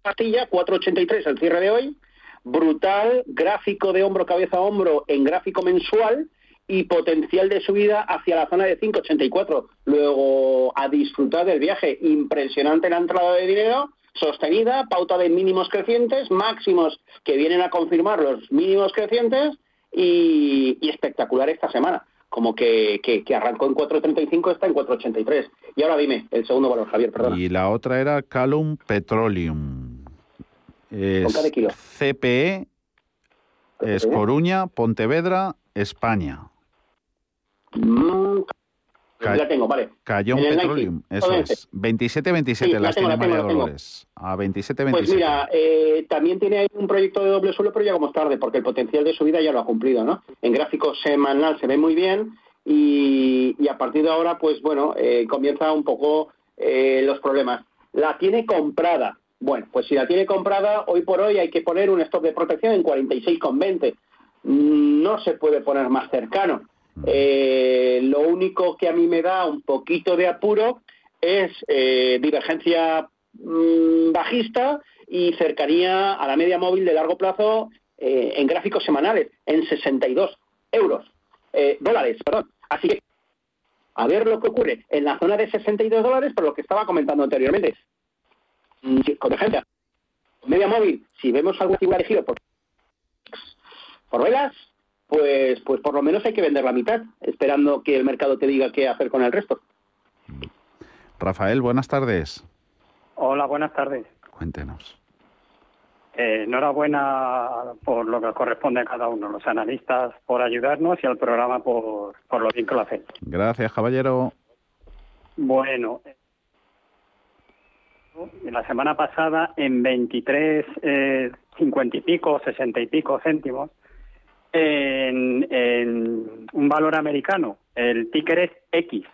Pastilla, 483 el cierre de hoy. Brutal, gráfico de hombro, cabeza a hombro en gráfico mensual y potencial de subida hacia la zona de 584. Luego, a disfrutar del viaje. Impresionante la entrada de dinero sostenida, pauta de mínimos crecientes, máximos que vienen a confirmar los mínimos crecientes y, y espectacular esta semana. Como que, que, que, arrancó en 4.35, está en 4.83. Y ahora dime, el segundo valor, Javier, perdón. Y la otra era Calum Petroleum. Es CPE, es Coruña, Pontevedra, España. Mm, Ca tengo, vale. Cayón Petroleum, eso es. 27-27 sí, las tiene María Dolores. A 27-27. Pues mira, eh, también tiene ahí un proyecto de doble suelo, pero ya como tarde, porque el potencial de subida ya lo ha cumplido, ¿no? En gráfico semanal se ve muy bien y, y a partir de ahora, pues bueno, eh, comienza un poco eh, los problemas. La tiene comprada. Bueno, pues si la tiene comprada, hoy por hoy hay que poner un stop de protección en 46,20. No se puede poner más cercano. Eh, lo único que a mí me da un poquito de apuro es eh, divergencia mm, bajista y cercanía a la media móvil de largo plazo eh, en gráficos semanales, en 62 euros, dólares, perdón. Así que a ver lo que ocurre en la zona de 62 dólares, por lo que estaba comentando anteriormente. Mm, con media móvil, si vemos algo figura de giro por, por velas, pues, pues por lo menos hay que vender la mitad, esperando que el mercado te diga qué hacer con el resto. Rafael, buenas tardes. Hola, buenas tardes. Cuéntenos. Eh, enhorabuena por lo que corresponde a cada uno, los analistas por ayudarnos y al programa por, por lo bien que lo hacen. Gracias, caballero. Bueno, la semana pasada en 23, eh, 50 y pico, 60 y pico céntimos, en, en un valor americano, el ticker es X,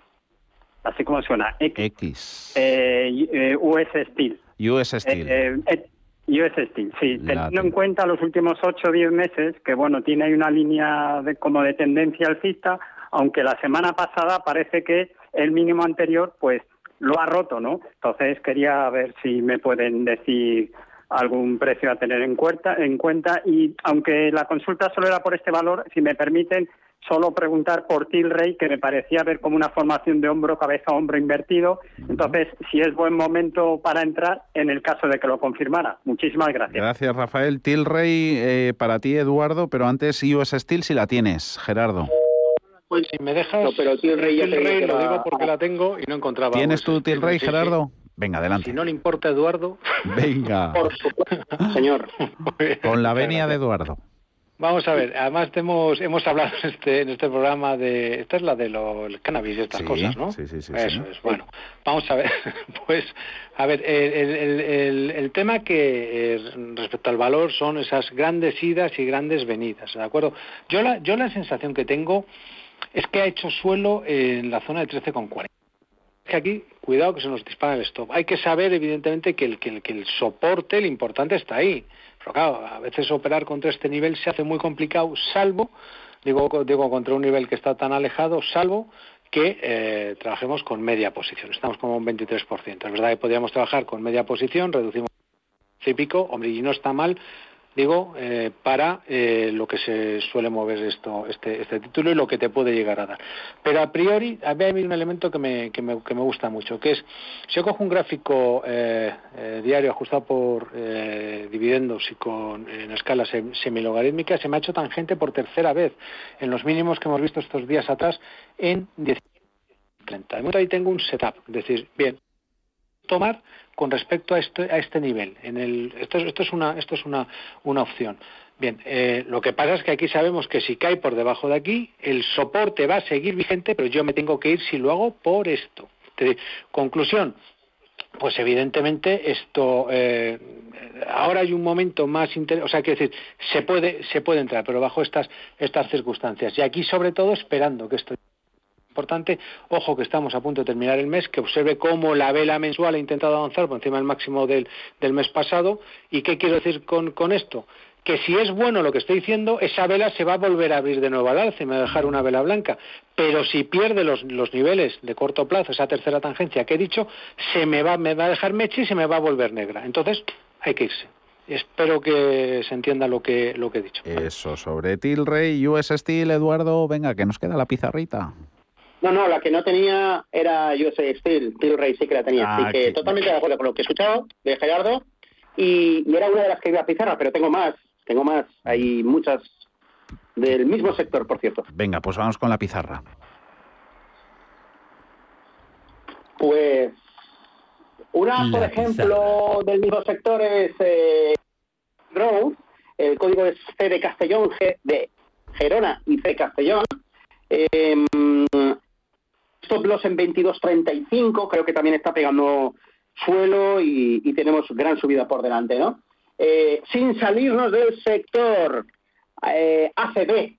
así como suena, X. X. Eh, eh, US Steel. US Steel. Eh, eh, US Steel, sí. Teniendo en cuenta los últimos 8 o 10 meses, que bueno, tiene ahí una línea de, como de tendencia alcista, aunque la semana pasada parece que el mínimo anterior, pues, lo ha roto, ¿no? Entonces quería ver si me pueden decir algún precio a tener en cuenta, en cuenta y aunque la consulta solo era por este valor, si me permiten solo preguntar por Tilray, que me parecía ver como una formación de hombro, cabeza, hombro invertido. Entonces, si es buen momento para entrar en el caso de que lo confirmara. Muchísimas gracias. Gracias, Rafael. Tilray, eh, para ti, Eduardo, pero antes US Steel si la tienes, Gerardo. Pues si me dejas, No, pero Tilray ya te Tilray lo digo porque la tengo y no encontraba. ¿Tienes tú Tilray, sí, sí. Gerardo? Venga, adelante. Si no le importa Eduardo, Venga, [laughs] señor. con la venia de Eduardo. Vamos a ver, además hemos, hemos hablado en este, en este programa de... Esta es la de lo, el cannabis y estas Sí, cosas, ¿no? sí, sí, sí, Eso sí. es, bueno. Vamos a ver, [laughs] pues, a ver, el, el- el- el tema que eh, respecto al valor son esas grandes idas y grandes venidas, ¿de acuerdo? Yo la, yo la sensación que tengo es que ha hecho suelo en la zona de 13,40 que aquí, cuidado que se nos dispara el stop. Hay que saber, evidentemente, que el, soporte, el importante está ahí. Pero claro, a veces operar contra este nivel se hace muy complicado, salvo, digo, digo contra un nivel que está tan alejado, salvo que eh, trabajemos con media posición. Estamos como un 23%. Es verdad que podríamos trabajar con media posición, reducimos y hombre, y no está mal, digo, eh, para eh, lo que se suele mover esto, este, este título y lo que te puede llegar a dar. Pero a priori, a mí hay un elemento que me, que me, que me gusta mucho, que es, si yo cojo un gráfico eh, eh, diario ajustado por eh, dividendos y con en escala sem- semilogarítmica, se me ha hecho tangente por tercera vez en los mínimos que hemos visto estos días atrás en 10 30. De momento ahí tengo un setup, es decir, bien, tomar con respecto a este, a este nivel. En el, esto, es- esto es una, esto es una, una opción. Bien, eh, lo que pasa es que aquí sabemos que si cae por debajo de aquí, el soporte va a seguir vigente, pero yo me tengo que ir si lo hago por esto. Conclusión, pues evidentemente esto eh, ahora hay un momento más inter... o sea que decir se puede se puede entrar pero bajo estas estas circunstancias y aquí sobre todo esperando que esto importante ojo que estamos a punto de terminar el mes que observe cómo la vela mensual ha intentado avanzar por encima del máximo del, del mes pasado y qué quiero decir con, con esto que si es bueno lo que estoy diciendo, esa vela se va a volver a abrir de nuevo al alza me va a dejar una vela blanca. Pero si pierde los, los niveles de corto plazo, esa tercera tangencia que he dicho, se me va, me va a dejar mecha y se me va a volver negra. Entonces, hay que irse. Espero que se entienda lo que, lo que he dicho. Eso, sobre Tilray, US Steel, Eduardo, venga, que nos queda la pizarrita. No, no, la que no tenía era USA Steel, Tilray sí que la tenía. Ah, Así que totalmente de acuerdo con lo que he escuchado de Gerardo. Y, y era una de las que iba a pizarra, pero tengo más, tengo más. Hay muchas del mismo sector, por cierto. Venga, pues vamos con la pizarra. Pues una, La por ejemplo, del mismo sector es eh, Growth. El código es C de Castellón, G de Gerona y C de Castellón. Eh, stop loss en 22.35, creo que también está pegando suelo y, y tenemos gran subida por delante, ¿no? Eh, sin salirnos del sector eh, ACB,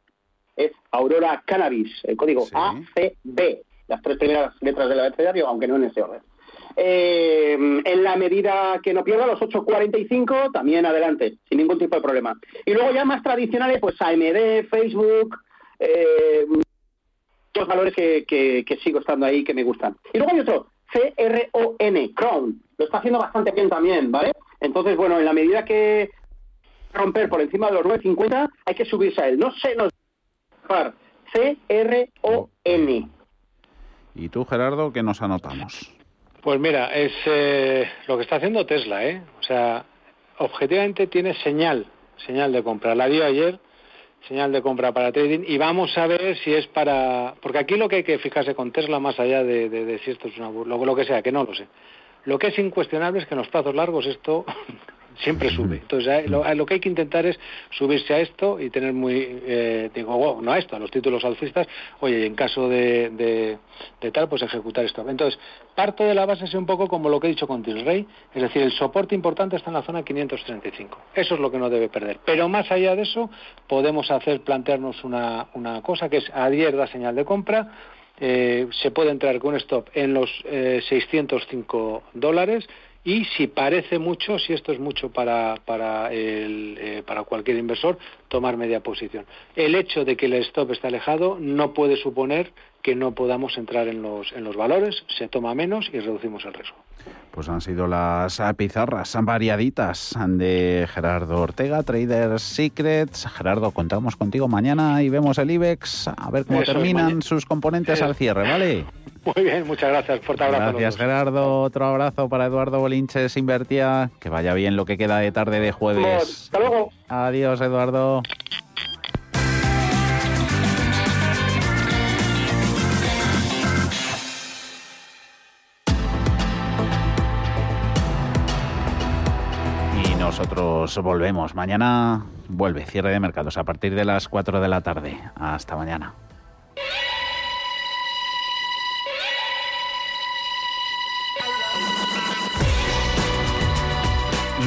es Aurora Cannabis, el código ACB, las tres primeras letras del abecedario, aunque no en ese orden. Eh, en la medida que no pierda los 8.45, también adelante, sin ningún tipo de problema. Y luego ya más tradicionales, pues AMD, Facebook, eh, los valores que, que- que sigo estando ahí que me gustan. Y luego hay otro C-R-O-N, Crown. Lo está haciendo bastante bien también, ¿vale? Entonces, bueno, en la medida que romper por encima de los 9.50, hay que subirse a él. No sé, no C-R-O-N. ¿Y tú, Gerardo, qué nos anotamos? Pues mira, es eh, lo que está haciendo Tesla, ¿eh? O sea, objetivamente tiene señal, señal de compra. La dio ayer, señal de compra para trading, y vamos a ver si es para... Porque aquí lo que hay que fijarse con Tesla, más allá de, si esto es una... Lo, lo que sea, que no lo sé. Lo que es incuestionable es que en los plazos largos esto [laughs] siempre sube. Entonces, lo, que hay que intentar es subirse a esto y tener muy, eh, digo, no a esto, a los títulos alcistas, oye, en caso de, de, tal, pues ejecutar esto. Entonces, parto de la base es un poco como lo que he dicho con Tilray, es decir, el soporte importante está en la zona 535. Eso es lo que no debe perder. Pero más allá de eso, podemos hacer, plantearnos una, una cosa que es ayer da señal de compra, eh, se puede entrar con un stop en los eh, 605 dólares, y si parece mucho, si esto es mucho para, para, el, eh, para cualquier inversor, tomar media posición. El hecho de que el stop está alejado no puede suponer que no podamos entrar en los, en los valores, se toma menos y reducimos el riesgo. Pues han sido las pizarras variaditas de Gerardo Ortega, Trader Secrets. Gerardo, contamos contigo mañana y vemos el IBEX a ver cómo terminan sus componentes al cierre, ¿vale? Muy bien, muchas gracias. Fuerte abrazo. Gracias, Gerardo. Otro abrazo para Eduardo Bolinches Invertía. Que vaya bien lo que queda de tarde de jueves. Hasta luego. Adiós, Eduardo. Y nosotros volvemos. Mañana vuelve cierre de mercados a partir de las 4 de la tarde. Hasta mañana.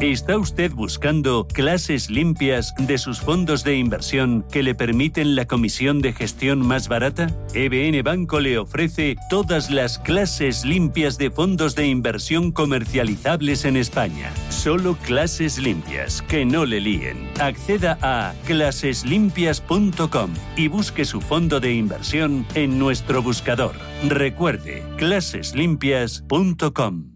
¿Está usted buscando clases limpias de sus fondos de inversión que le permiten la comisión de gestión más barata? EBN Banco le ofrece todas las clases limpias de fondos de inversión comercializables en España. Solo clases limpias, que no le líen. Acceda a claseslimpias.com y busque su fondo de inversión en nuestro buscador. Recuerde, claseslimpias.com.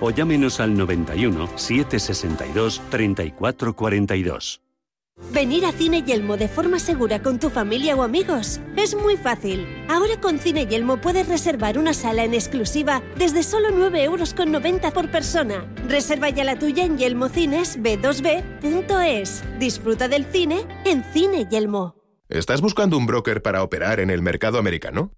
o llámenos al 91 762 3442. Venir a Cine Yelmo de forma segura con tu familia o amigos es muy fácil. Ahora con Cine Yelmo puedes reservar una sala en exclusiva desde solo 9,90 euros por persona. Reserva ya la tuya en yelmocines b2b.es. Disfruta del cine en Cine Yelmo. ¿Estás buscando un broker para operar en el mercado americano?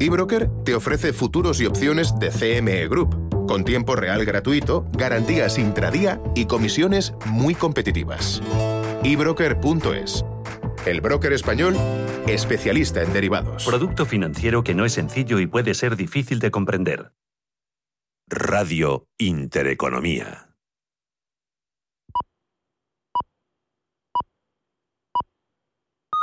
eBroker te ofrece futuros y opciones de CME Group, con tiempo real gratuito, garantías intradía y comisiones muy competitivas. ebroker.es el broker español, especialista en derivados. Producto financiero que no es sencillo y puede ser difícil de comprender. Radio Intereconomía.